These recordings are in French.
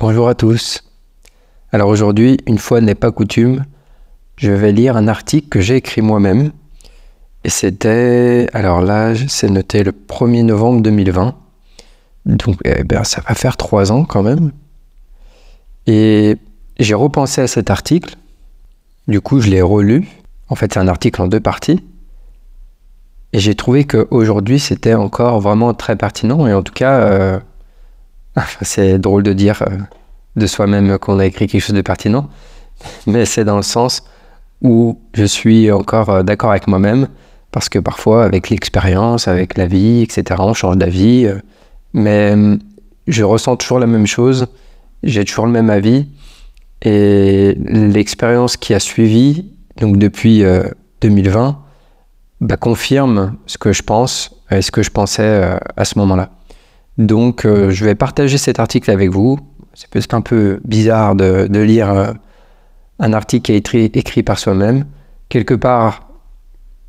Bonjour à tous. Alors aujourd'hui, une fois n'est pas coutume, je vais lire un article que j'ai écrit moi-même. Et c'était, alors là, c'est noté le 1er novembre 2020. Donc eh ben, ça va faire trois ans quand même. Et j'ai repensé à cet article. Du coup, je l'ai relu. En fait, c'est un article en deux parties. Et j'ai trouvé qu'aujourd'hui, c'était encore vraiment très pertinent. Et en tout cas, euh, c'est drôle de dire euh, de soi-même qu'on a écrit quelque chose de pertinent. Mais c'est dans le sens où je suis encore euh, d'accord avec moi-même. Parce que parfois, avec l'expérience, avec la vie, etc., on change d'avis. mais je ressens toujours la même chose. J'ai toujours le même avis. Et l'expérience qui a suivi, donc depuis 2020, euh, bah, confirme ce que je pense et ce que je pensais euh, à ce moment-là. Donc euh, je vais partager cet article avec vous. C'est peut-être un peu bizarre de, lire un article qui été écrit par soi-même. Quelque part,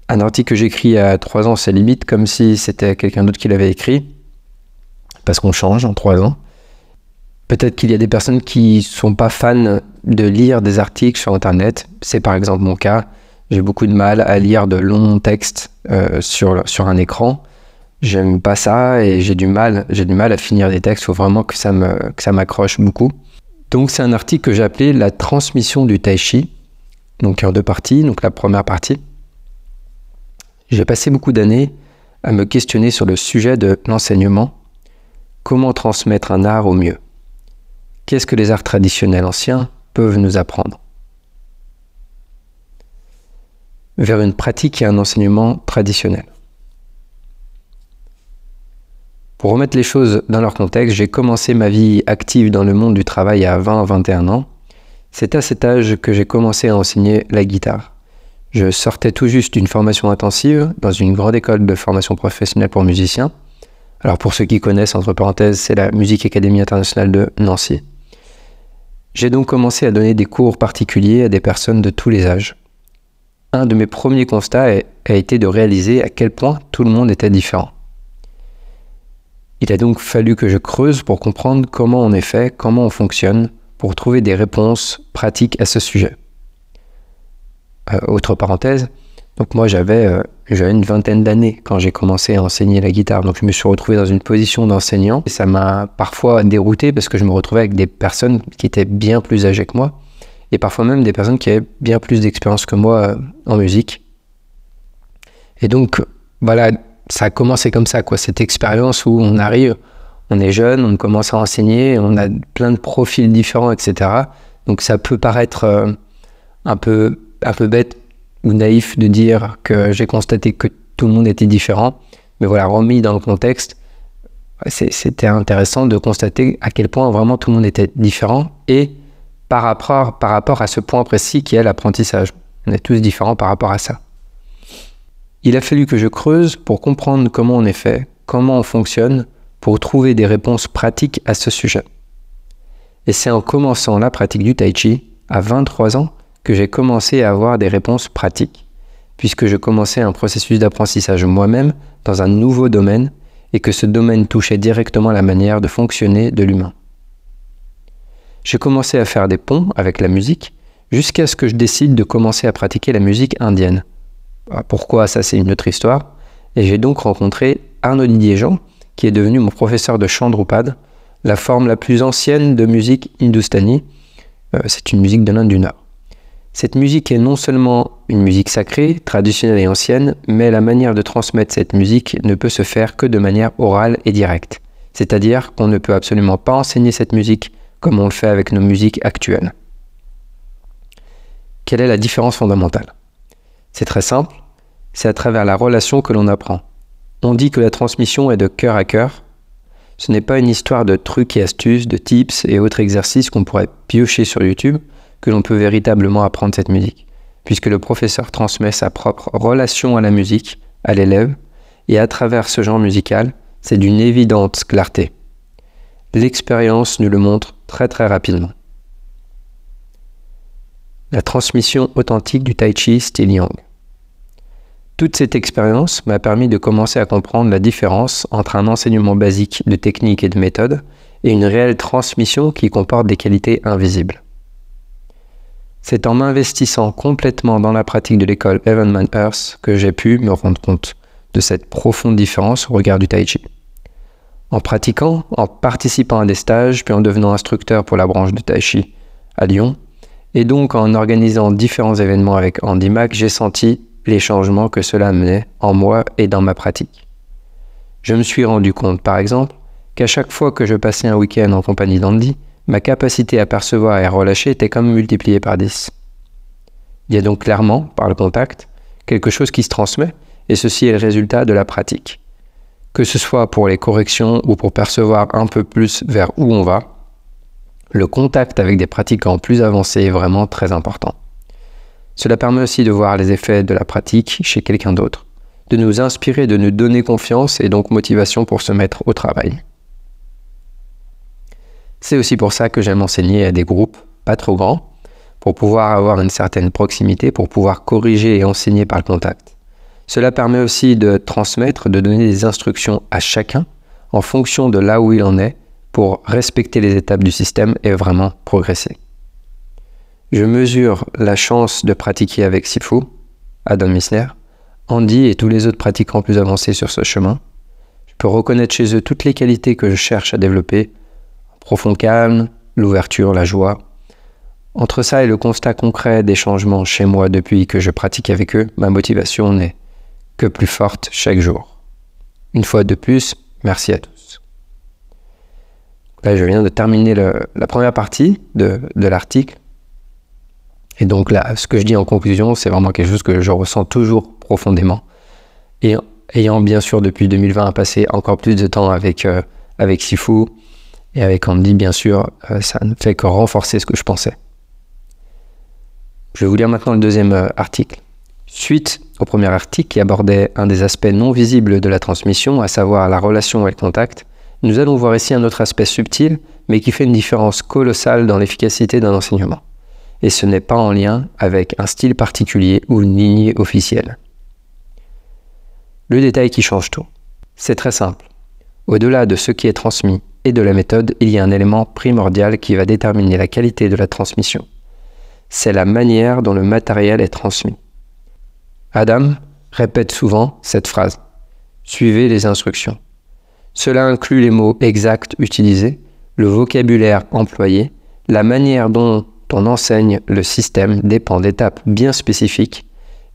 un article que j'écris a trois ans, c'est limite comme si c'était quelqu'un d'autre qui l'avait écrit. Parce qu'on change en trois ans. Peut-être qu'il y a des personnes qui sont pas fans de lire des articles sur Internet. C'est par exemple mon cas. J'ai beaucoup de mal à lire de longs textes euh, sur, sur un écran. J'aime pas ça et j'ai du mal, j'ai du mal à finir des textes. Il faut vraiment que ça me, que ça m'accroche beaucoup. Donc c'est un article que j'ai appelé la transmission du tai chi. Donc en deux parties. Donc la première partie. J'ai passé beaucoup d'années à me questionner sur le sujet de l'enseignement. Comment transmettre un art au mieux? Qu'est-ce que les arts traditionnels anciens peuvent nous apprendre? Vers une pratique et un enseignement traditionnel. Pour remettre les choses dans leur contexte, j'ai commencé ma vie active dans le monde du travail à 20-21 ans. C'est à cet âge que j'ai commencé à enseigner la guitare. Je sortais tout juste d'une formation intensive dans une grande école de formation professionnelle pour musiciens. Alors pour ceux qui connaissent, entre parenthèses, c'est la Musique Académie Internationale de Nancy. J'ai donc commencé à donner des cours particuliers à des personnes de tous les âges. Un de mes premiers constats a été de réaliser à quel point tout le monde était différent. Il a donc fallu que je creuse pour comprendre comment on est fait, comment on fonctionne, pour trouver des réponses pratiques à ce sujet. Euh, autre parenthèse, donc moi j'avais euh, une vingtaine d'années quand j'ai commencé à enseigner la guitare, donc je me suis retrouvé dans une position d'enseignant. Ça m'a parfois dérouté parce que je me retrouvais avec des personnes qui étaient bien plus âgées que moi et parfois même des personnes qui avaient bien plus d'expérience que moi euh, en musique. Et donc voilà, ça a commencé comme ça, quoi, cette expérience où on arrive, on est jeune, on commence à enseigner, on a plein de profils différents, etc. Donc ça peut paraître euh, un peu un peu bête ou naïf de dire que j'ai constaté que tout le monde était différent. Mais voilà, remis dans le contexte, c'était intéressant de constater à quel point vraiment tout le monde était différent et par rapport, par rapport à ce point précis qui est l'apprentissage. On est tous différents par rapport à ça. Il a fallu que je creuse pour comprendre comment on est fait, comment on fonctionne, pour trouver des réponses pratiques à ce sujet. Et c'est en commençant la pratique du tai chi à 23 ans que j'ai commencé à avoir des réponses pratiques, puisque je commençais un processus d'apprentissage moi-même dans un nouveau domaine et que ce domaine touchait directement la manière de fonctionner de l'humain. J'ai commencé à faire des ponts avec la musique jusqu'à ce que je décide de commencer à pratiquer la musique indienne. Ah, pourquoi ça c'est une autre histoire? Et j'ai donc rencontré Arnaud Didier Jean, qui est devenu mon professeur de chant drupad, la forme la plus ancienne de musique hindustani. Euh, c'est une musique de l'Inde du Nord. Cette musique est non seulement une musique sacrée, traditionnelle et ancienne, mais la manière de transmettre cette musique ne peut se faire que de manière orale et directe. C'est-à-dire qu'on ne peut absolument pas enseigner cette musique comme on le fait avec nos musiques actuelles. Quelle est la différence fondamentale? C'est très simple, c'est à travers la relation que l'on apprend. On dit que la transmission est de cœur à cœur. Ce n'est pas une histoire de trucs et astuces, de tips et autres exercices qu'on pourrait piocher sur YouTube que l'on peut véritablement apprendre cette musique, puisque le professeur transmet sa propre relation à la musique, à l'élève, et à travers ce genre musical, c'est d'une évidente clarté. L'expérience nous le montre très très rapidement. La transmission authentique du Tai Chi style Yang. Toute cette expérience m'a permis de commencer à comprendre la différence entre un enseignement basique de technique et de méthode et une réelle transmission qui comporte des qualités invisibles. C'est en m'investissant complètement dans la pratique de l'école Evanman Earth que j'ai pu me rendre compte de cette profonde différence au regard du Tai Chi. En pratiquant, en participant à des stages, puis en devenant instructeur pour la branche de Tai Chi à Lyon, et donc en organisant différents événements avec Andy Mac, j'ai senti les changements que cela amenait en moi et dans ma pratique. Je me suis rendu compte, par exemple, qu'à chaque fois que je passais un week-end en compagnie d'Andy, ma capacité à percevoir et à relâcher était comme multipliée par 10. Il y a donc clairement, par le contact, quelque chose qui se transmet, et ceci est le résultat de la pratique. Que ce soit pour les corrections ou pour percevoir un peu plus vers où on va, le contact avec des pratiquants plus avancés est vraiment très important. Cela permet aussi de voir les effets de la pratique chez quelqu'un d'autre, de nous inspirer, de nous donner confiance et donc motivation pour se mettre au travail. C'est aussi pour ça que j'aime enseigner à des groupes pas trop grands, pour pouvoir avoir une certaine proximité, pour pouvoir corriger et enseigner par le contact. Cela permet aussi de transmettre, de donner des instructions à chacun en fonction de là où il en est pour respecter les étapes du système et vraiment progresser. Je mesure la chance de pratiquer avec Sifu, Adam Missner, Andy et tous les autres pratiquants plus avancés sur ce chemin. Je peux reconnaître chez eux toutes les qualités que je cherche à développer, profond calme, l'ouverture, la joie. Entre ça et le constat concret des changements chez moi depuis que je pratique avec eux, ma motivation n'est que plus forte chaque jour. Une fois de plus, merci à tous. Là, je viens de terminer la première partie de l'article. Et donc là, ce que je dis en conclusion, c'est vraiment quelque chose que je ressens toujours profondément. Et ayant bien sûr depuis 2020 passé encore plus de temps avec, euh, avec Sifu et avec Andy, bien sûr, euh, ça ne fait que renforcer ce que je pensais. Je vais vous lire maintenant le deuxième euh, article. Suite au premier article qui abordait un des aspects non visibles de la transmission, à savoir la relation et le contact, nous allons voir ici un autre aspect subtil, mais qui fait une différence colossale dans l'efficacité d'un enseignement et ce n'est pas en lien avec un style particulier ou une lignée officielle. Le détail qui change tout. C'est très simple. Au-delà de ce qui est transmis et de la méthode, il y a un élément primordial qui va déterminer la qualité de la transmission. C'est la manière dont le matériel est transmis. Adam répète souvent cette phrase. Suivez les instructions. Cela inclut les mots exacts utilisés, le vocabulaire employé, la manière dont on enseigne le système dépend d'étapes bien spécifiques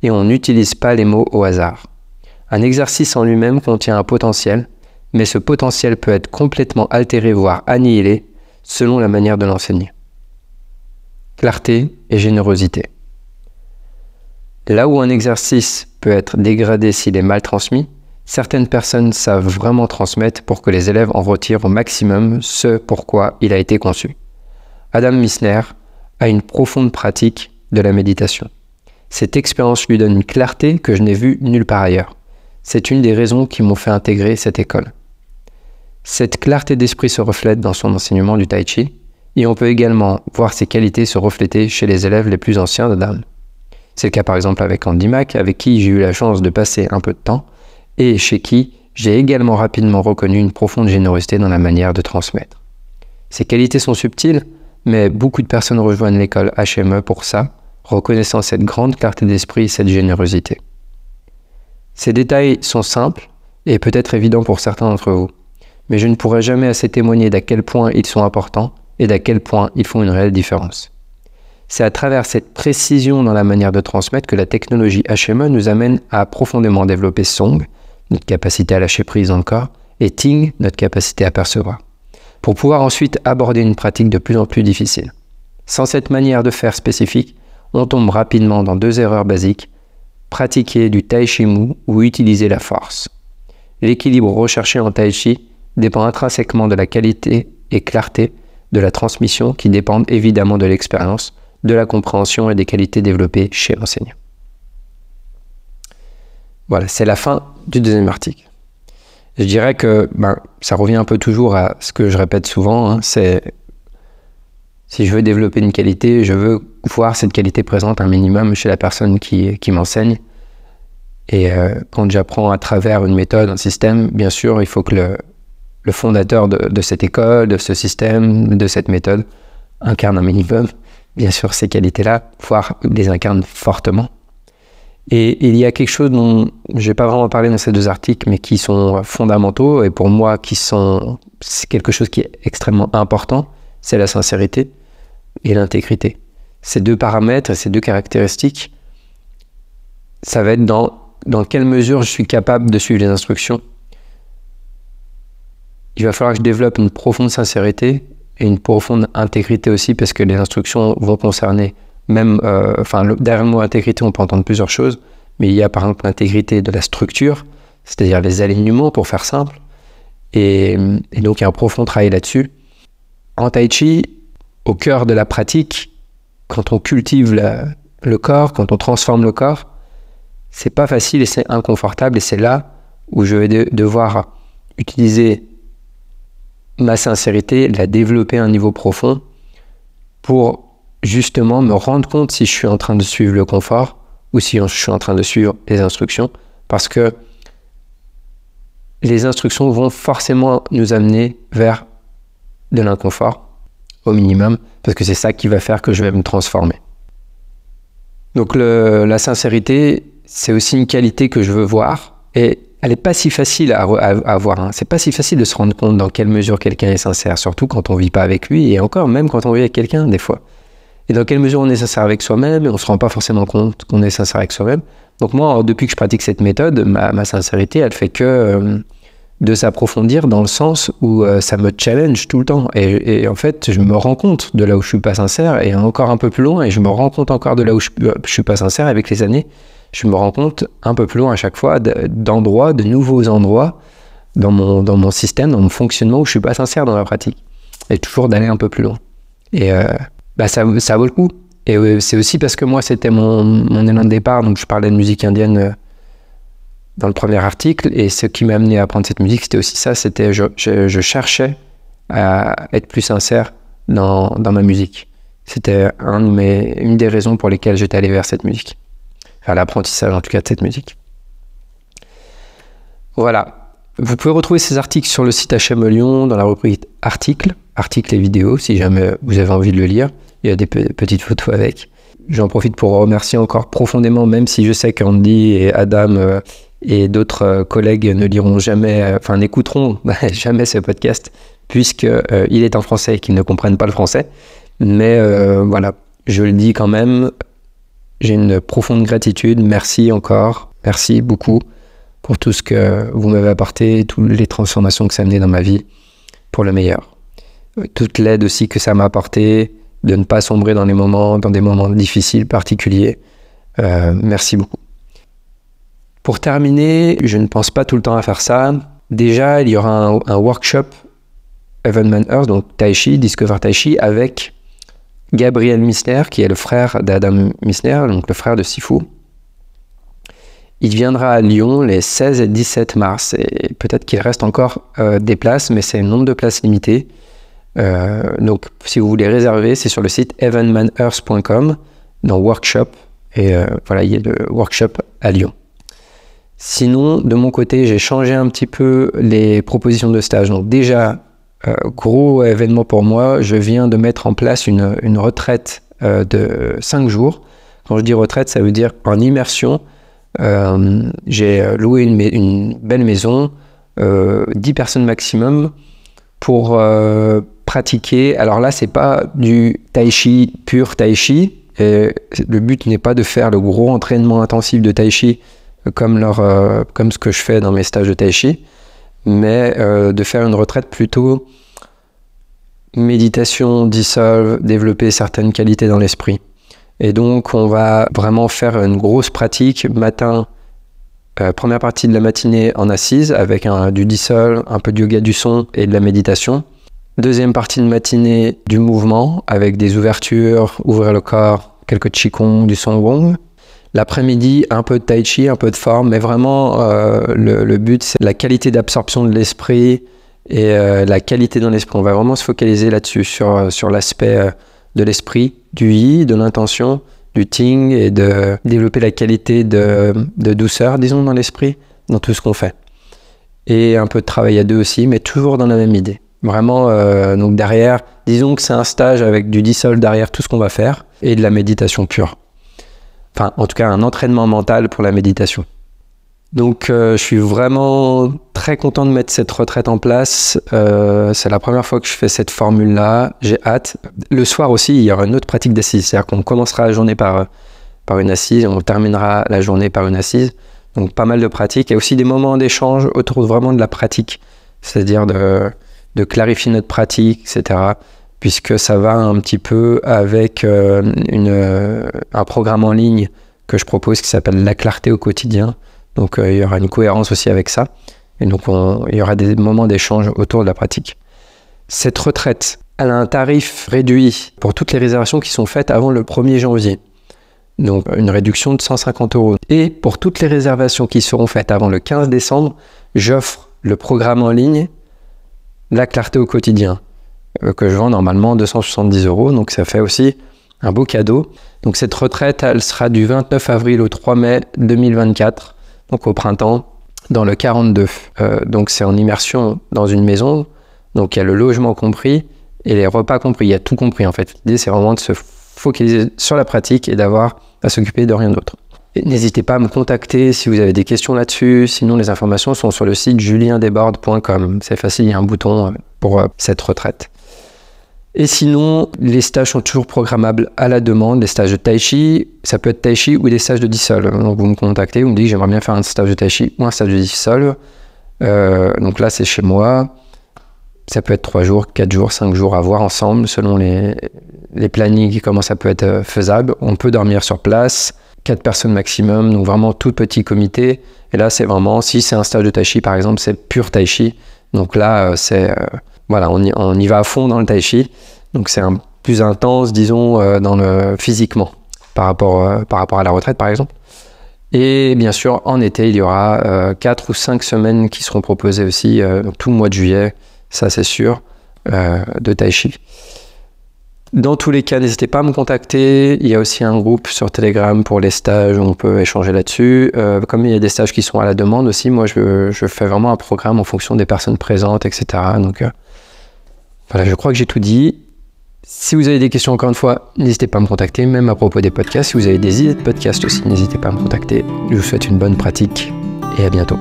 et on n'utilise pas les mots au hasard. Un exercice en lui-même contient un potentiel, mais ce potentiel peut être complètement altéré voire annihilé selon la manière de l'enseigner. Clarté et générosité. Là où un exercice peut être dégradé s'il est mal transmis, certaines personnes savent vraiment transmettre pour que les élèves en retirent au maximum ce pourquoi il a été conçu. Adam Missner à une profonde pratique de la méditation. Cette expérience lui donne une clarté que je n'ai vue nulle part ailleurs. C'est une des raisons qui m'ont fait intégrer cette école. Cette clarté d'esprit se reflète dans son enseignement du tai chi, et on peut également voir ses qualités se refléter chez les élèves les plus anciens d'Adam. C'est le cas par exemple avec Andy Mack, avec qui j'ai eu la chance de passer un peu de temps, et chez qui j'ai également rapidement reconnu une profonde générosité dans la manière de transmettre. Ces qualités sont subtiles, mais beaucoup de personnes rejoignent l'école HME pour ça, reconnaissant cette grande clarté d'esprit et cette générosité. Ces détails sont simples et peut-être évidents pour certains d'entre vous, mais je ne pourrai jamais assez témoigner d'à quel point ils sont importants et d'à quel point ils font une réelle différence. C'est à travers cette précision dans la manière de transmettre que la technologie HME nous amène à profondément développer Song, notre capacité à lâcher prise dans le corps, et Ting, notre capacité à percevoir pour pouvoir ensuite aborder une pratique de plus en plus difficile. Sans cette manière de faire spécifique, on tombe rapidement dans deux erreurs basiques, pratiquer du tai chi mou ou utiliser la force. L'équilibre recherché en tai chi dépend intrinsèquement de la qualité et clarté de la transmission qui dépendent évidemment de l'expérience, de la compréhension et des qualités développées chez l'enseignant. Voilà, c'est la fin du deuxième article. Je dirais que ben, ça revient un peu toujours à ce que je répète souvent, hein, c'est si je veux développer une qualité, je veux voir cette qualité présente un minimum chez la personne qui, m'enseigne. Et euh, quand j'apprends à travers une méthode, un système, bien sûr, il faut que le, le fondateur de, de, cette école, de ce système, de cette méthode, incarne un minimum, bien sûr, ces qualités-là, voire les incarne fortement. Et il y a quelque chose dont je n'ai pas vraiment parlé dans ces deux articles, mais qui sont fondamentaux, et pour moi, qui sont c'est quelque chose qui est extrêmement important, c'est la sincérité et l'intégrité. Ces deux paramètres et ces deux caractéristiques, ça va être dans, dans quelle mesure je suis capable de suivre les instructions. Il va falloir que je développe une profonde sincérité et une profonde intégrité aussi, parce que les instructions vont concerner même, euh, enfin, derrière le mot intégrité, on peut entendre plusieurs choses, mais il y a par exemple l'intégrité de la structure, c'est-à-dire les alignements pour faire simple, et, et donc il y a un profond travail là-dessus. En tai chi, au cœur de la pratique, quand on cultive le corps, quand on transforme le corps, c'est pas facile et c'est inconfortable. Et c'est là où je vais devoir utiliser ma sincérité, la développer à un niveau profond pour justement me rendre compte si je suis en train de suivre le confort ou si je suis en train de suivre les instructions. Parce que les instructions vont forcément nous amener vers de l'inconfort au minimum, parce que c'est ça qui va faire que je vais me transformer. Donc la sincérité, c'est aussi une qualité que je veux voir, et elle n'est pas si facile à, avoir. Hein. C'est pas si facile de se rendre compte dans quelle mesure quelqu'un est sincère, surtout quand on vit pas avec lui, et encore même quand on vit avec quelqu'un des fois. Et dans quelle mesure on est sincère avec soi-même, et on se rend pas forcément compte qu'on est sincère avec soi-même. Donc moi, depuis que je pratique cette méthode, ma, sincérité, elle fait que euh, de s'approfondir dans le sens où euh, ça me challenge tout le temps. Et, en fait, je me rends compte de là où je suis pas sincère et encore un peu plus loin, et je me rends compte encore de là où je, je suis pas sincère avec les années. Je me rends compte un peu plus loin à chaque fois d'endroits, de nouveaux endroits dans mon, dans mon système, dans mon fonctionnement où je suis pas sincère dans la pratique. Et toujours d'aller un peu plus loin. Et euh, bah ça, vaut le coup. Et euh, c'est aussi parce que moi, c'était mon, mon élan de départ. Donc, je parlais de musique indienne dans le premier article. Et ce qui m'a amené à apprendre cette musique, c'était aussi ça. C'était je, je, cherchais à être plus sincère dans, ma musique. C'était une des raisons pour lesquelles j'étais allé vers cette musique. Vers l'apprentissage, en tout cas, de cette musique. Voilà. Vous pouvez retrouver ces articles sur le site HM Lyon dans la rubrique articles, articles et vidéos, si jamais vous avez envie de le lire. Il y a des petites photos avec. J'en profite pour remercier encore profondément, même si je sais qu'Andy et Adam euh, et d'autres euh, collègues ne liront jamais, euh, enfin n'écouteront jamais ce podcast puisque euh, il est en français et qu'ils ne comprennent pas le français. Mais voilà, je le dis quand même, j'ai une profonde gratitude. Merci encore, merci beaucoup pour tout ce que vous m'avez apporté, toutes les transformations que ça a mené dans ma vie pour le meilleur. Toute l'aide aussi que ça m'a apporté, de ne pas sombrer dans des moments difficiles particuliers. merci beaucoup. Pour terminer, je ne pense pas tout le temps à faire ça. Déjà, il y aura un, workshop Evan Earth, donc Tai Chi, Discover Tai Chi, avec Gabriel Misner, qui est le frère d'Adam Misner, donc le frère de Sifu. Il viendra à Lyon les 16 et 17 mars. Peut-être qu'il reste encore euh, des places, mais c'est un nombre de places limité. Euh, donc, si vous voulez réserver, c'est sur le site evanmanearth.com dans Workshop. Et euh, voilà, il y a le workshop à Lyon. Sinon, de mon côté, j'ai changé un petit peu les propositions de stage. Donc déjà, euh, gros événement pour moi, je viens de mettre en place une, retraite de 5 jours. Quand je dis retraite, ça veut dire en immersion. J'ai loué une, belle maison, 10 personnes maximum, pour pratiquer. Alors là, c'est pas du tai chi pur tai chi. Et le but n'est pas de faire le gros entraînement intensif de tai chi comme, leur, euh, comme ce que je fais dans mes stages de tai chi, mais euh, de faire une retraite plutôt méditation, dissolve, développer certaines qualités dans l'esprit. Et donc, on va vraiment faire une grosse pratique matin Euh, première partie de la matinée en assise avec un, du dissol, un peu de yoga du son et de la méditation. Deuxième partie de matinée du mouvement avec des ouvertures, ouvrir le corps, quelques qigong, du son wong. L'après-midi, un peu de tai chi, un peu de forme, mais vraiment euh, le, but c'est la qualité d'absorption de l'esprit et euh, la qualité dans l'esprit. On va vraiment se focaliser là-dessus, sur, sur l'aspect euh, de l'esprit, du yi, de l'intention, du ting et de développer la qualité de, de douceur, disons, dans l'esprit, dans tout ce qu'on fait. Et un peu de travail à deux aussi, mais toujours dans la même idée. Vraiment, euh, donc derrière, disons que c'est un stage avec du dissol derrière tout ce qu'on va faire et de la méditation pure. Enfin, en tout cas, un entraînement mental pour la méditation. Donc, euh, je suis vraiment très content de mettre cette retraite en place. Euh, c'est la première fois que je fais cette formule-là. J'ai hâte. Le soir aussi, il y aura une autre pratique d'assise. C'est-à-dire qu'on commencera la journée par, par une assise et on terminera la journée par une assise. Donc, pas mal de pratiques. Et aussi des moments d'échange autour vraiment de la pratique. C'est-à-dire de, de clarifier notre pratique, etc. Puisque ça va un petit peu avec euh, une, un programme en ligne que je propose qui s'appelle La clarté au quotidien donc euh, il y aura une cohérence aussi avec ça. Et donc il y aura des moments d'échange autour de la pratique. Cette retraite, elle a un tarif réduit pour toutes les réservations qui sont faites avant le 1er janvier. Donc une réduction de 150 euros. Et pour toutes les réservations qui seront faites avant le 15 décembre, j'offre le programme en ligne La clarté au quotidien, euh, que je vends normalement 270 euros. Donc ça fait aussi un beau cadeau. Donc cette retraite, elle sera du 29 avril au 3 mai 2024 donc au printemps, dans le 42. Euh, donc c'est en immersion dans une maison, donc il y a le logement compris et les repas compris, il y a tout compris en fait. L'idée c'est vraiment de se focaliser sur la pratique et d'avoir à s'occuper de rien d'autre. N'hésitez pas à me contacter si vous avez des questions là-dessus. Sinon, les informations sont sur le site juliendesbordes.com. C'est facile, il y a un bouton euh, pour euh, cette retraite. Et sinon, les stages sont toujours programmables à la demande. Les stages de tai chi, ça peut être tai chi ou des stages de dissol. Donc vous me contactez, vous me dites j'aimerais bien faire un stage de tai chi ou un stage de dissol. Euh, donc là, c'est chez moi. Ça peut être 3 jours, 4 jours, 5 jours à voir ensemble selon les, les plannings, comment ça peut être euh, faisable. On peut dormir sur place, 4 personnes maximum, donc vraiment tout petit comité. Et là, c'est vraiment, si c'est un stage de tai chi par exemple, c'est pur tai chi. Donc là, euh, c'est voilà, on y, va à fond dans le tai chi. Donc c'est un plus intense, disons, euh, dans le physiquement par rapport, euh, à la retraite, par exemple. Et bien sûr, en été, il y aura euh, 4 ou 5 semaines qui seront proposées aussi, euh, tout le mois de juillet, ça c'est sûr, de tai chi. Dans tous les cas, n'hésitez pas à me contacter. Il y a aussi un groupe sur Telegram pour les stages on peut échanger là-dessus. Euh, comme il y a des stages qui sont à la demande aussi, moi je, je, fais vraiment un programme en fonction des personnes présentes, etc. Donc euh, voilà, je crois que j'ai tout dit. Si vous avez des questions, encore une fois, n'hésitez pas à me contacter, même à propos des podcasts. Si vous avez des idées de podcasts aussi, n'hésitez pas à me contacter. Je vous souhaite une bonne pratique et à bientôt.